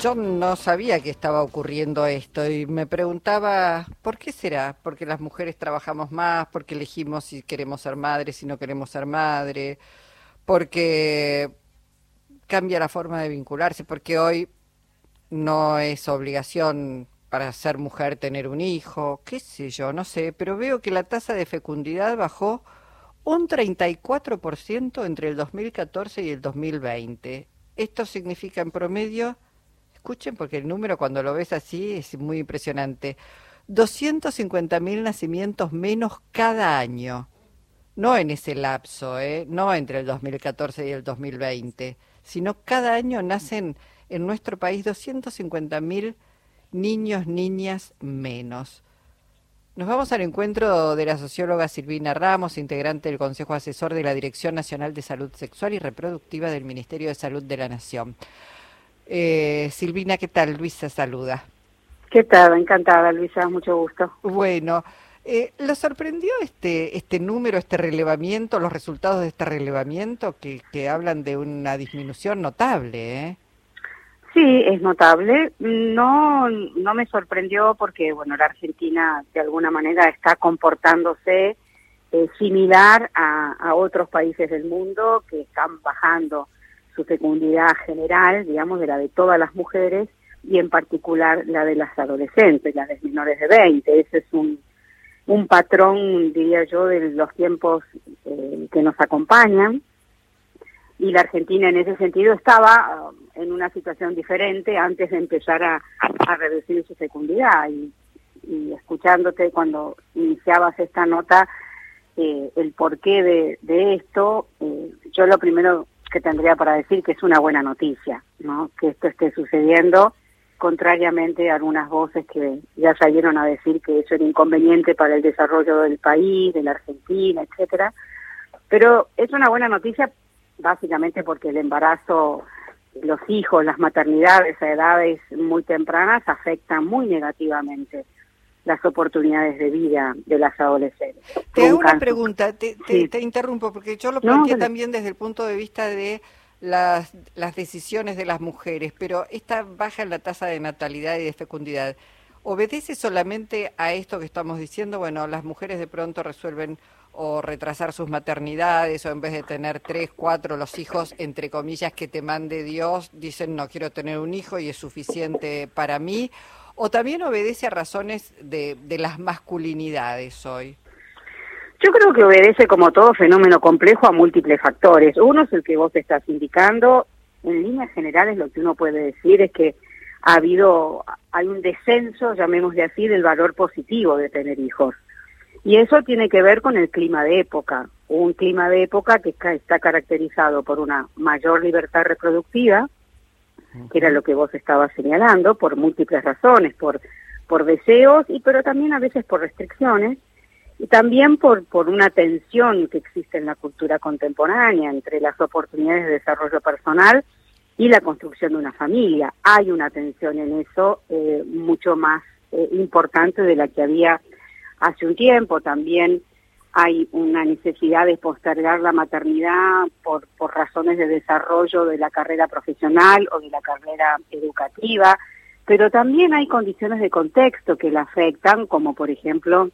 yo no sabía que estaba ocurriendo esto y me preguntaba, ¿por qué será? Porque las mujeres trabajamos más, porque elegimos si queremos ser madres, si no queremos ser madre, porque cambia la forma de vincularse, porque hoy no es obligación para ser mujer tener un hijo, qué sé yo, no sé, pero veo que la tasa de fecundidad bajó un 34% entre el 2014 y el 2020. Esto significa en promedio, escuchen porque el número cuando lo ves así es muy impresionante, 250.000 nacimientos menos cada año. No en ese lapso, ¿eh? no entre el 2014 y el 2020, sino cada año nacen en nuestro país 250.000 niños, niñas menos. Nos vamos al encuentro de la socióloga Silvina Ramos, integrante del Consejo Asesor de la Dirección Nacional de Salud Sexual y Reproductiva del Ministerio de Salud de la Nación. Eh, Silvina, ¿qué tal? Luisa saluda. ¿Qué tal? Encantada, Luisa, mucho gusto. Bueno, eh, ¿lo sorprendió este, este número, este relevamiento, los resultados de este relevamiento que, que hablan de una disminución notable? Eh? Sí, es notable. No, no me sorprendió porque, bueno, la Argentina de alguna manera está comportándose eh, similar a, a, otros países del mundo que están bajando su fecundidad general, digamos, de la de todas las mujeres y en particular la de las adolescentes, las de menores de 20. Ese es un, un patrón, diría yo, de los tiempos eh, que nos acompañan y la Argentina en ese sentido estaba um, en una situación diferente antes de empezar a, a reducir su fecundidad y, escuchándote cuando iniciabas esta nota eh, el porqué de, de esto eh, yo lo primero que tendría para decir que es una buena noticia no que esto esté sucediendo contrariamente a algunas voces que ya salieron a decir que eso era inconveniente para el desarrollo del país de la Argentina etcétera. Pero es una buena noticia básicamente porque el embarazo, los hijos, las maternidades a edades muy tempranas afectan muy negativamente las oportunidades de vida de las adolescentes. Te hago una pregunta, te, te, te, interrumpo, porque yo lo planteé no, también desde el punto de vista de las, las decisiones de las mujeres, pero esta baja en la tasa de natalidad y de fecundidad, ¿obedece solamente a esto que estamos diciendo? Bueno, las mujeres de pronto resuelven o retrasar sus maternidades o en vez de tener tres, cuatro los hijos, entre comillas, que te mande Dios, dicen no quiero tener un hijo y es suficiente para mí, o también obedece a razones de, de las masculinidades hoy. Yo creo que obedece como todo fenómeno complejo a múltiples factores. Uno es el que vos estás indicando. En líneas generales lo que uno puede decir es que ha habido, hay un descenso, llamémosle así, del valor positivo de tener hijos. Y eso tiene que ver con el clima de época, un clima de época que está caracterizado por una mayor libertad reproductiva, que era lo que vos estabas señalando, por múltiples razones, por, por deseos, y pero también a veces por restricciones, y también por, por una tensión que existe en la cultura contemporánea entre las oportunidades de desarrollo personal y la construcción de una familia. Hay una tensión en eso eh, mucho más eh, importante de la que había hace un tiempo. También hay una necesidad de postergar la maternidad por, por razones de desarrollo de la carrera profesional o de la carrera educativa, pero también hay condiciones de contexto que la afectan, como por ejemplo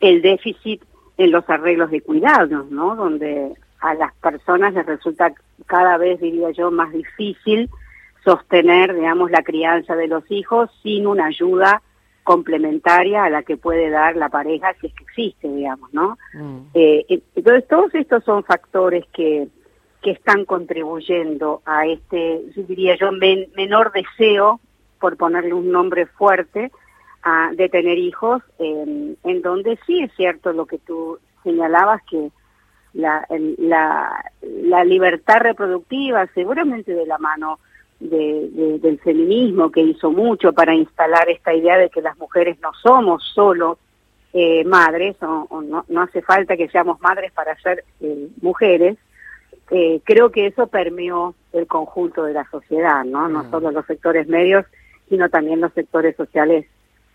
el déficit en los arreglos de cuidados, ¿no? Donde a las personas les resulta cada vez, diría yo, más difícil sostener, digamos, la crianza de los hijos sin una ayuda complementaria a la que puede dar la pareja si es que existe, digamos, ¿no? Mm. Eh, entonces, todos estos son factores que, que están contribuyendo a este, diría yo, men, menor deseo, por ponerle un nombre fuerte, a, de tener hijos, en, en donde sí es cierto lo que tú señalabas, que la, la, la libertad reproductiva, seguramente de la mano de, de, del feminismo que hizo mucho para instalar esta idea de que las mujeres no somos solo eh, madres, o, o no, no, hace falta que seamos madres para ser eh, mujeres, eh, creo que eso permeó el conjunto de la sociedad, ¿no? No mm. solo los sectores medios, sino también los sectores sociales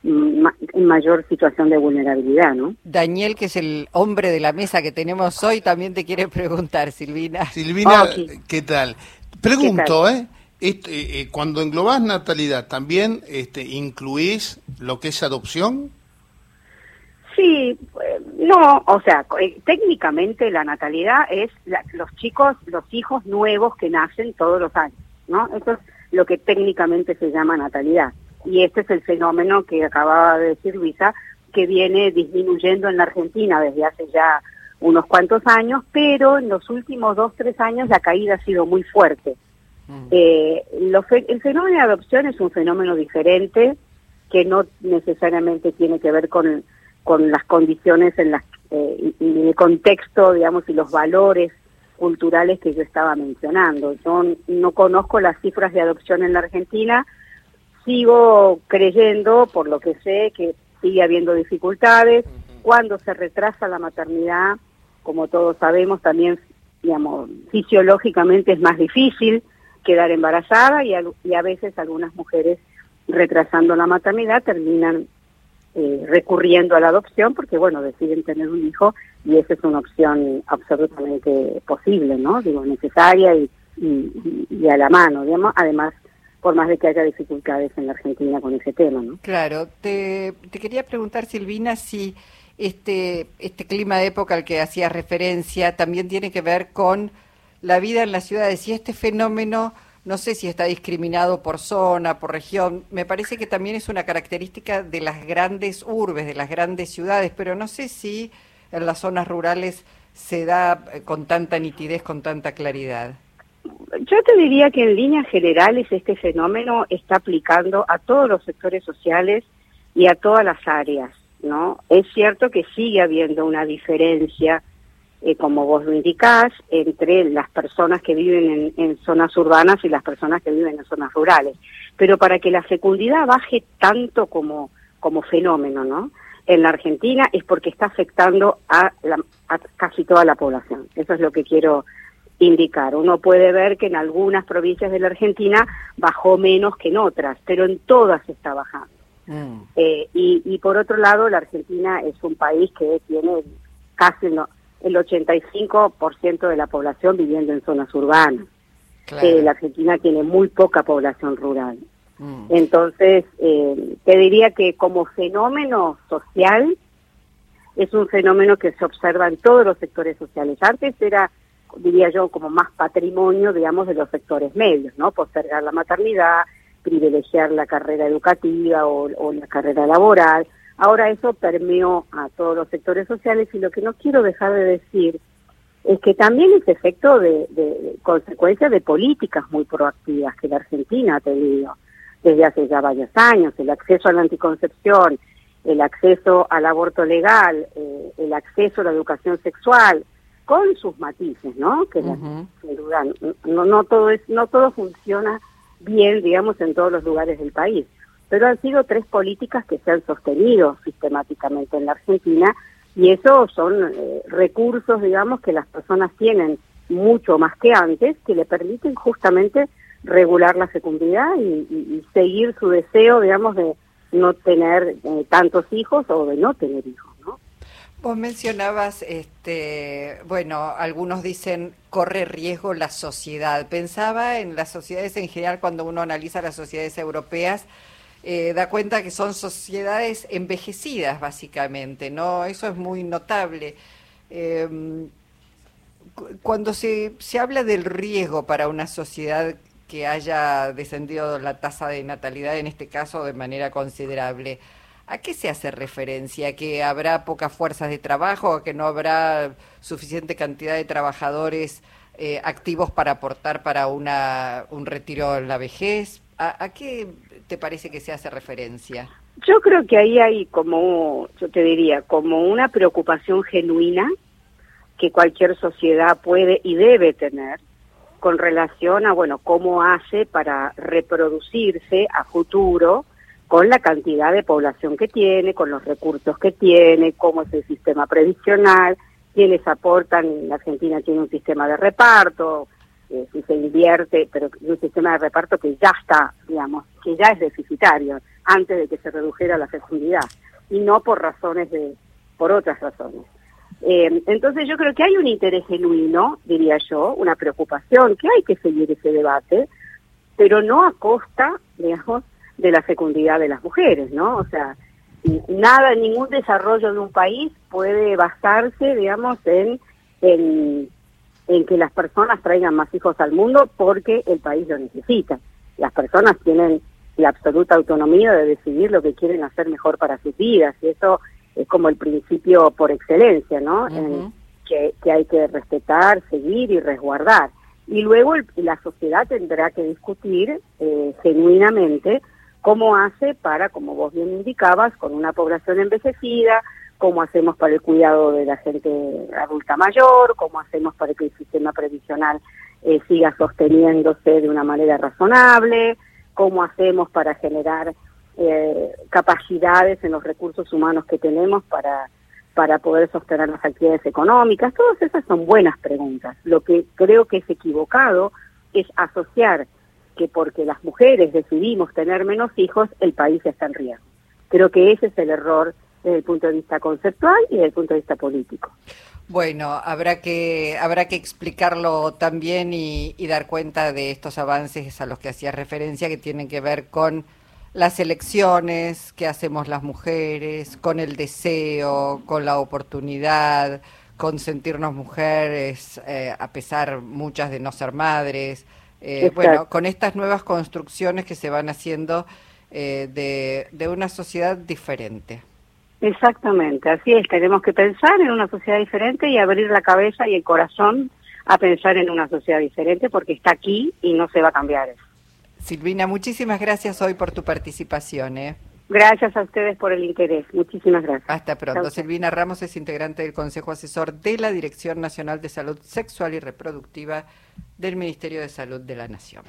mm, en mayor situación de vulnerabilidad, ¿no? Daniel, que es el hombre de la mesa que tenemos hoy, también te quiere preguntar, Silvina. Silvina, okay. ¿qué tal? Pregunto, ¿Qué tal? ¿eh? Este, eh, cuando englobás natalidad, ¿también este, incluís lo que es adopción? Sí, eh, no, o sea, eh, técnicamente la natalidad es los chicos, los hijos nuevos que nacen todos los años, ¿no? Eso es lo que técnicamente se llama natalidad. Y este es el fenómeno que acababa de decir Luisa, que viene disminuyendo en la Argentina desde hace ya unos cuantos años, pero en los últimos dos, tres años la caída ha sido muy fuerte. Mm. Eh, el fenómeno de adopción es un fenómeno diferente que no necesariamente tiene que ver con, con las condiciones en las eh, y, el contexto, digamos, y los valores culturales que yo estaba mencionando. Yo no conozco las cifras de adopción en la Argentina, sigo creyendo, por lo que sé, que sigue habiendo dificultades. Cuando se retrasa la maternidad, como todos sabemos, también, digamos, fisiológicamente es más difícil quedar embarazada y a, veces algunas mujeres retrasando la maternidad terminan eh, recurriendo a la adopción porque, bueno, deciden tener un hijo y esa es una opción absolutamente posible, ¿no? Digo, necesaria y, y, a la mano, digamos, además por más de que haya dificultades en la Argentina con ese tema, ¿no? Claro, te, te quería preguntar, Silvina, si este, este clima de época al que hacías referencia también tiene que ver con la vida en las ciudades y este fenómeno no sé si está discriminado por zona, por región, me parece que también es una característica de las grandes urbes, de las grandes ciudades, pero no sé si en las zonas rurales se da eh, con tanta nitidez, con tanta claridad. Yo te diría que en líneas generales este fenómeno está aplicando a todos los sectores sociales y a todas las áreas. ¿no? Es cierto que sigue habiendo una diferencia, eh, como vos lo indicás, entre las personas que viven en, zonas urbanas y las personas que viven en zonas rurales. Pero para que la fecundidad baje tanto como, como fenómeno, ¿no? En la Argentina es porque está afectando a, a casi toda la población. Eso es lo que quiero indicar. Uno puede ver que en algunas provincias de la Argentina bajó menos que en otras, pero en todas está bajando. Mm. Eh, y, por otro lado, la Argentina es un país que tiene casi el, el 85% de la población viviendo en zonas urbanas. Eh, la Argentina tiene muy poca población rural. Mm. Entonces, eh, te diría que como fenómeno social, es un fenómeno que se observa en todos los sectores sociales. Antes era, diría yo, como más patrimonio, digamos, de los sectores medios, ¿no? Postergar la maternidad, privilegiar la carrera educativa o, la carrera laboral. Ahora eso permeó a todos los sectores sociales y lo que no quiero dejar de decir es que también es efecto de, de, consecuencia de políticas muy proactivas que la Argentina ha tenido desde hace ya varios años, el acceso a la anticoncepción, el acceso al aborto legal, eh, el acceso a la educación sexual, con sus matices, ¿no? Que no, no todo es, no todo funciona bien, digamos, en todos los lugares del país. Pero han sido tres políticas que se han sostenido sistemáticamente en la Argentina y eso son eh, recursos, digamos, que las personas tienen mucho más que antes, que le permiten justamente regular la fecundidad y, seguir su deseo, digamos, de no tener eh, tantos hijos o de no tener hijos. Vos mencionabas, este, bueno, algunos dicen corre riesgo la sociedad. Pensaba en las sociedades en general cuando uno analiza las sociedades europeas, eh, da cuenta que son sociedades envejecidas básicamente, ¿no? Eso es muy notable. Em, cuando se, se habla del riesgo para una sociedad que haya descendido la tasa de natalidad, en este caso de manera considerable, ¿A qué se hace referencia? ¿Que habrá pocas fuerzas de trabajo? ¿A que no habrá suficiente cantidad de trabajadores eh, activos para aportar para una, un retiro en la vejez? ¿A, qué te parece que se hace referencia? Yo creo que ahí hay como, yo te diría, como una preocupación genuina que cualquier sociedad puede y debe tener con relación a, bueno, cómo hace para reproducirse a futuro con la cantidad de población que tiene, con los recursos que tiene, cómo es el sistema previsional, quiénes aportan, la Argentina tiene un sistema de reparto, eh, si se invierte, pero un sistema de reparto que ya está, digamos, que ya es deficitario antes de que se redujera la fecundidad y no por razones de, por otras razones. Eh, entonces yo creo que hay un interés genuino, diría yo, una preocupación, que hay que seguir ese debate, pero no a costa, digamos, de la fecundidad de las mujeres, ¿no? O sea, nada, ningún desarrollo de un país puede basarse, digamos, en, en, en que las personas traigan más hijos al mundo porque el país lo necesita. Las personas tienen la absoluta autonomía de decidir lo que quieren hacer mejor para sus vidas y eso es como el principio por excelencia, ¿no? que, que, hay que respetar, seguir y resguardar. Y luego la sociedad tendrá que discutir eh, genuinamente cómo hace para, como vos bien indicabas, con una población envejecida, cómo hacemos para el cuidado de la gente adulta mayor, cómo hacemos para que el sistema previsional eh, siga sosteniéndose de una manera razonable, cómo hacemos para generar eh, capacidades en los recursos humanos que tenemos para, para poder sostener las actividades económicas. Todas esas son buenas preguntas. Lo que creo que es equivocado es asociar que porque las mujeres decidimos tener menos hijos, el país está en riesgo. Creo que ese es el error desde el punto de vista conceptual y desde el punto de vista político. Bueno, habrá que habrá que explicarlo también y, y dar cuenta de estos avances a los que hacía referencia que tienen que ver con las elecciones que hacemos las mujeres, con el deseo, con la oportunidad, con sentirnos mujeres, eh, a pesar muchas de no ser madres. Eh, bueno, con estas nuevas construcciones que se van haciendo eh, de, de una sociedad diferente. Exactamente, así es, tenemos que pensar en una sociedad diferente y abrir la cabeza y el corazón a pensar en una sociedad diferente porque está aquí y no se va a cambiar eso. Silvina, muchísimas gracias hoy por tu participación. ¿eh? Gracias a ustedes por el interés. Muchísimas gracias. Hasta pronto. Silvina Ramos es integrante del Consejo Asesor de la Dirección Nacional de Salud Sexual y Reproductiva del Ministerio de Salud de la Nación.